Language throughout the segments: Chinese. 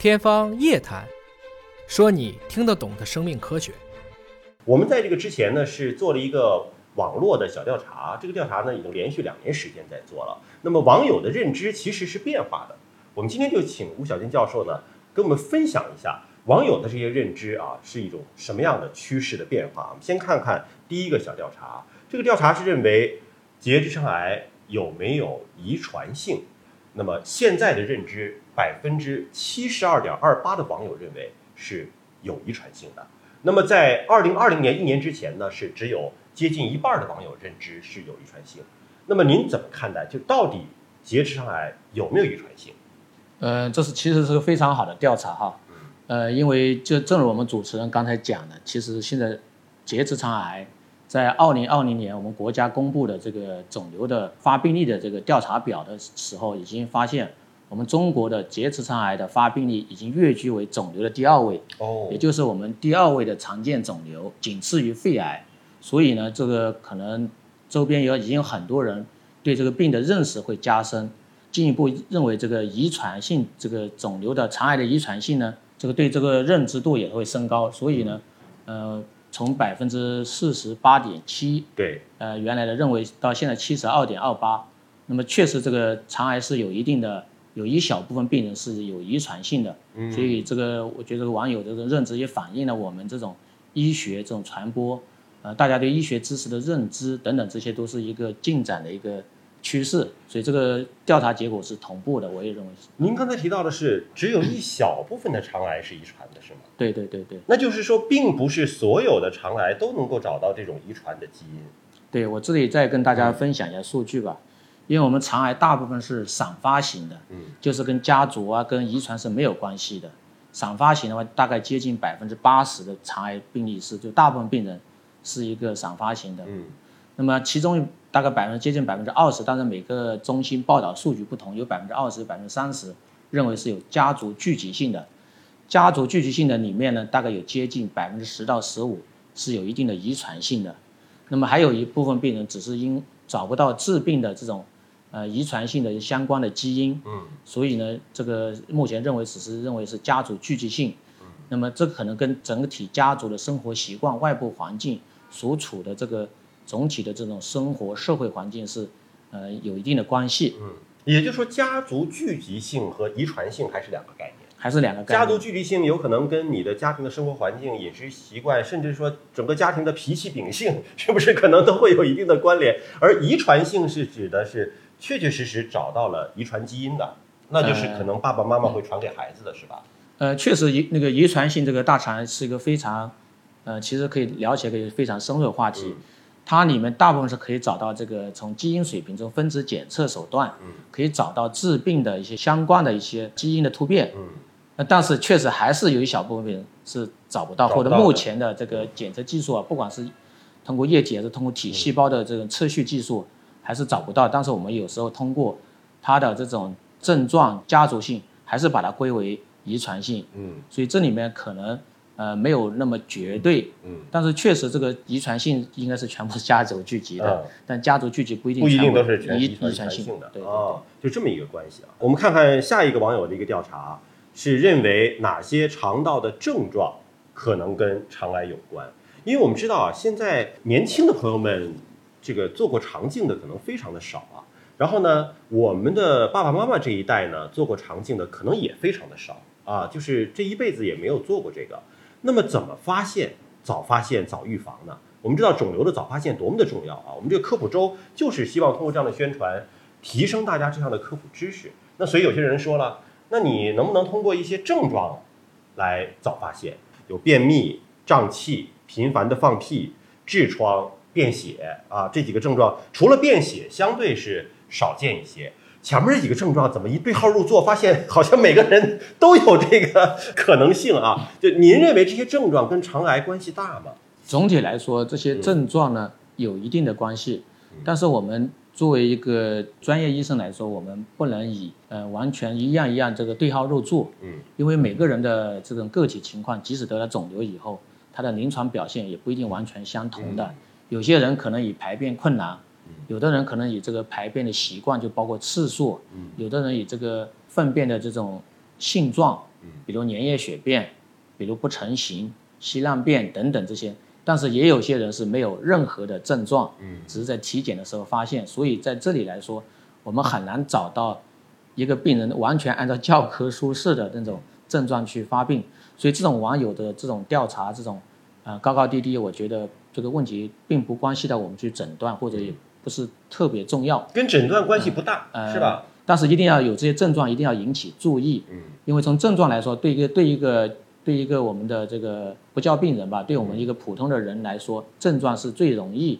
天方夜谭，说你听得懂的生命科学。我们在这个之前呢，是做了一个网络的小调查，这个调查呢已经连续两年时间在做了。那么网友的认知其实是变化的。我们今天就请吴小军教授呢，跟我们分享一下网友的这些认知啊，是一种什么样的趋势的变化。我们先看看第一个小调查，这个调查是认为结直肠癌有没有遗传性？那么现在的认知，百分之七十二点二八的网友认为是有遗传性的。那么在二零二零年一年之前呢，是只有接近一半的网友认知是有遗传性。那么您怎么看待？就到底结直肠癌有没有遗传性？呃，这是其实是个非常好的调查哈。呃，因为就正如我们主持人刚才讲的，其实现在结直肠癌。在二零二零年，我们国家公布的这个肿瘤的发病率的这个调查表的时候，已经发现我们中国的结直肠癌的发病率已经跃居为肿瘤的第二位，哦，也就是我们第二位的常见肿瘤，仅次于肺癌。所以呢，这个可能周边有已经有很多人对这个病的认识会加深，进一步认为这个遗传性这个肿瘤的肠癌的遗传性呢，这个对这个认知度也会升高。所以呢，呃。从百分之四十八点七，对，呃，原来的认为到现在七十二点二八，那么确实这个肠癌是有一定的，有一小部分病人是有遗传性的，嗯，所以这个我觉得网友这个认知也反映了我们这种医学这种传播，呃，大家对医学知识的认知等等，这些都是一个进展的一个。趋势，所以这个调查结果是同步的，我也认为是。您刚才提到的是，只有一小部分的肠癌是遗传的，是吗？对对对对。那就是说，并不是所有的肠癌都能够找到这种遗传的基因。对我这里再跟大家分享一下数据吧，因为我们肠癌大部分是散发型的，嗯，就是跟家族啊、跟遗传是没有关系的。散发型的话，大概接近百分之八十的肠癌病例是，就大部分病人是一个散发型的，嗯。那么其中大概百分之接近百分之二十，但是每个中心报道数据不同，有百分之二十、百分之三十认为是有家族聚集性的。家族聚集性的里面呢，大概有接近百分之十到十五是有一定的遗传性的。那么还有一部分病人只是因找不到致病的这种呃遗传性的相关的基因，嗯，所以呢，这个目前认为只是认为是家族聚集性。那么这可能跟整体家族的生活习惯、外部环境所处的这个。总体的这种生活社会环境是，呃，有一定的关系。嗯，也就是说，家族聚集性和遗传性还是两个概念，还是两个概念。家族聚集性有可能跟你的家庭的生活环境、饮食习惯，甚至说整个家庭的脾气秉性，是不是可能都会有一定的关联？而遗传性是指的是确确实实找到了遗传基因的，那就是可能爸爸妈妈会传给孩子的是吧？呃，确实遗那个遗传性这个大肠癌是一个非常，呃，其实可以了解可以非常深入的话题。它里面大部分是可以找到这个从基因水平中分子检测手段，嗯，可以找到致病的一些相关的一些基因的突变，嗯，那但是确实还是有一小部分是找不到，或者目前的这个检测技术啊，不管是通过液体还是通过体细胞的这种测序技术，还是找不到。但是我们有时候通过它的这种症状家族性，还是把它归为遗传性，嗯，所以这里面可能。呃，没有那么绝对，嗯，但是确实这个遗传性应该是全部是家族聚集的，但家族聚集不一定不一定都是全遗传性的，对哦，就这么一个关系啊。我们看看下一个网友的一个调查，是认为哪些肠道的症状可能跟肠癌有关？因为我们知道啊，现在年轻的朋友们这个做过肠镜的可能非常的少啊，然后呢，我们的爸爸妈妈这一代呢做过肠镜的可能也非常的少啊，就是这一辈子也没有做过这个。那么怎么发现？早发现早预防呢？我们知道肿瘤的早发现多么的重要啊！我们这个科普周就是希望通过这样的宣传，提升大家这样的科普知识。那所以有些人说了，那你能不能通过一些症状来早发现？有便秘、胀气、频繁的放屁、痔疮、便血啊这几个症状，除了便血相对是少见一些。前面这几个症状怎么一对号入座？发现好像每个人都有这个可能性啊！就您认为这些症状跟肠癌关系大吗？总体来说，这些症状呢有一定的关系，但是我们作为一个专业医生来说，我们不能以呃完全一样一样这个对号入座。嗯，因为每个人的这种个体情况，即使得了肿瘤以后，他的临床表现也不一定完全相同的。有些人可能以排便困难。有的人可能以这个排便的习惯，就包括次数；有的人以这个粪便的这种性状比如粘液血便，比如不成形、稀烂便等等这些。但是也有些人是没有任何的症状，嗯，只是在体检的时候发现。所以在这里来说，我们很难找到一个病人完全按照教科书式的那种症状去发病。所以这种网友的这种调查，这种呃高高低低，我觉得这个问题并不关系到我们去诊断，或者也不是特别重要。跟诊断关系不大，呃，是吧？？但是一定要有这些症状，一定要引起注意。嗯，因为从症状来说，对一个对一个对一个我们的这个不叫病人吧，对我们一个普通的人来说，症状是最容易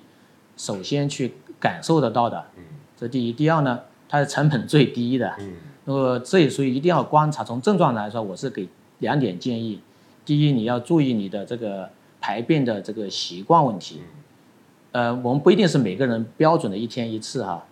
首先去感受得到的。嗯，这第一。第二呢，它的成本最低的。嗯，那么这也属于一定要观察。从症状来说，我是给两点建议：第一，你要注意你的这个排便的这个习惯问题。呃，我们不一定是每个人标准的一天一次哈，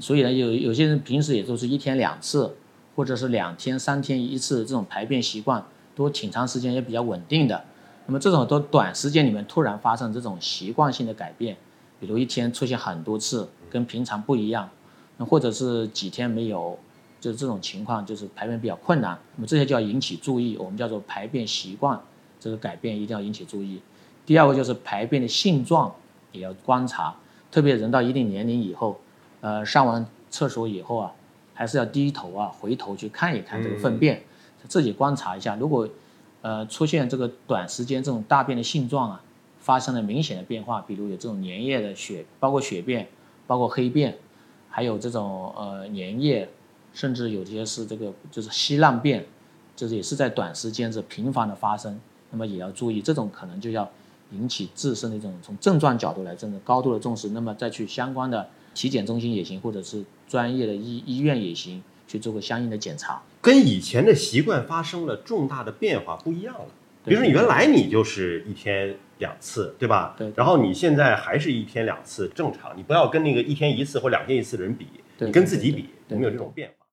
所以呢，有有些人平时也都是一天两次，或者是两天、三天一次这种排便习惯，都挺长时间也比较稳定的。那么这种都短时间里面突然发生这种习惯性的改变，比如一天出现很多次，跟平常不一样，那或者是几天没有，就是这种情况，就是排便比较困难，那么这些就要引起注意，我们叫做排便习惯这个改变一定要引起注意。第二个就是排便的性状也要观察，特别人到一定年龄以后，呃，上完厕所以后啊，还是要低头啊，回头去看一看这个粪便，自己观察一下。如果呃出现这个短时间这种大便的性状啊，发生了明显的变化，比如有这种粘液的血，包括血便，包括黑便，还有这种呃粘液，甚至有些是这个就是稀烂便，就是也是在短时间是频繁的发生，那么也要注意，这种可能就要引起自身的一种从症状角度来真的高度的重视，那么再去相关的体检中心也行，或者是专业的医医院也行，去做个相应的检查。跟以前的习惯发生了重大的变化，不一样了。比如说，你原来你就是一天两次，对吧？对然后你现在还是一天两次，正常。你不要跟那个一天一次或两天一次的人比，对你跟自己比，有没有这种变化？